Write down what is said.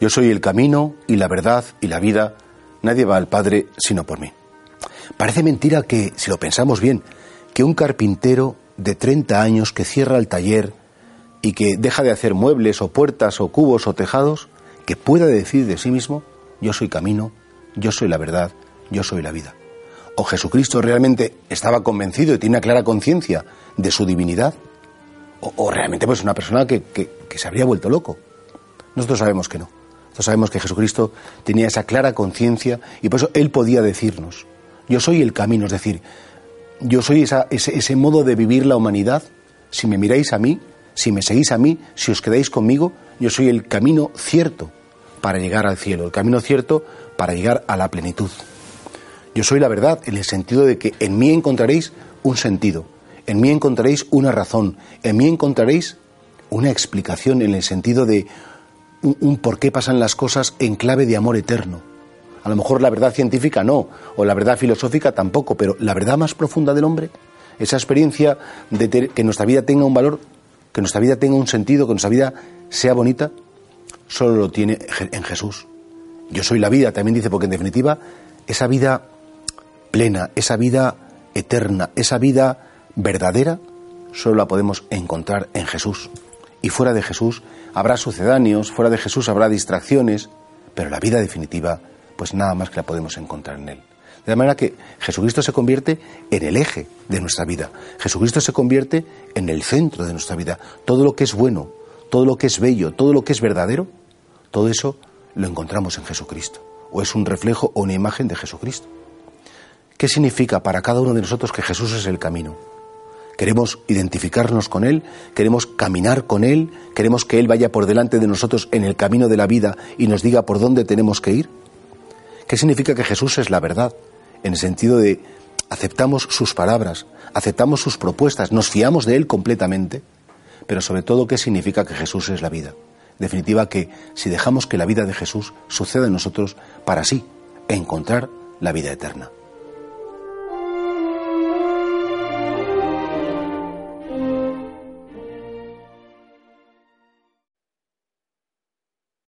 Yo soy el camino y la verdad y la vida. Nadie va al Padre sino por mí. Parece mentira que, si lo pensamos bien, que un carpintero de 30 años que cierra el taller y que deja de hacer muebles o puertas o cubos o tejados, que pueda decir de sí mismo, yo soy camino, yo soy la verdad, yo soy la vida. O Jesucristo realmente estaba convencido y tiene una clara conciencia de su divinidad, o, realmente pues una persona que, que se habría vuelto loco. Nosotros sabemos que no. Nosotros sabemos que Jesucristo tenía esa clara conciencia y por eso Él podía decirnos, yo soy el camino, es decir, yo soy ese modo de vivir la humanidad. Si me miráis a mí, si me seguís a mí, si os quedáis conmigo, yo soy el camino cierto para llegar al cielo, el camino cierto para llegar a la plenitud. Yo soy la verdad en el sentido de que en mí encontraréis un sentido, en mí encontraréis una razón, en mí encontraréis una explicación en el sentido de un, por qué pasan las cosas en clave de amor eterno. A lo mejor la verdad científica no, o la verdad filosófica tampoco, pero la verdad más profunda del hombre, esa experiencia de que nuestra vida tenga un valor, que nuestra vida tenga un sentido, que nuestra vida sea bonita, solo lo tiene en Jesús. Yo soy la vida, también dice, porque en definitiva, esa vida plena, esa vida eterna, esa vida verdadera, solo la podemos encontrar en Jesús. Y fuera de Jesús habrá sucedáneos, fuera de Jesús habrá distracciones, pero la vida definitiva, pues nada más que la podemos encontrar en Él. De manera que Jesucristo se convierte en el eje de nuestra vida. Jesucristo se convierte en el centro de nuestra vida. Todo lo que es bueno, todo lo que es bello, todo lo que es verdadero, todo eso lo encontramos en Jesucristo. O es un reflejo o una imagen de Jesucristo. ¿Qué significa para cada uno de nosotros que Jesús es el camino? Queremos identificarnos con Él, queremos caminar con Él, queremos que Él vaya por delante de nosotros en el camino de la vida y nos diga por dónde tenemos que ir. ¿Qué significa que Jesús es la verdad? En el sentido de aceptamos sus palabras, aceptamos sus propuestas, nos fiamos de Él completamente pero sobre todo qué significa que Jesús es la vida. En definitiva, que si dejamos que la vida de Jesús suceda en nosotros, para así encontrar la vida eterna.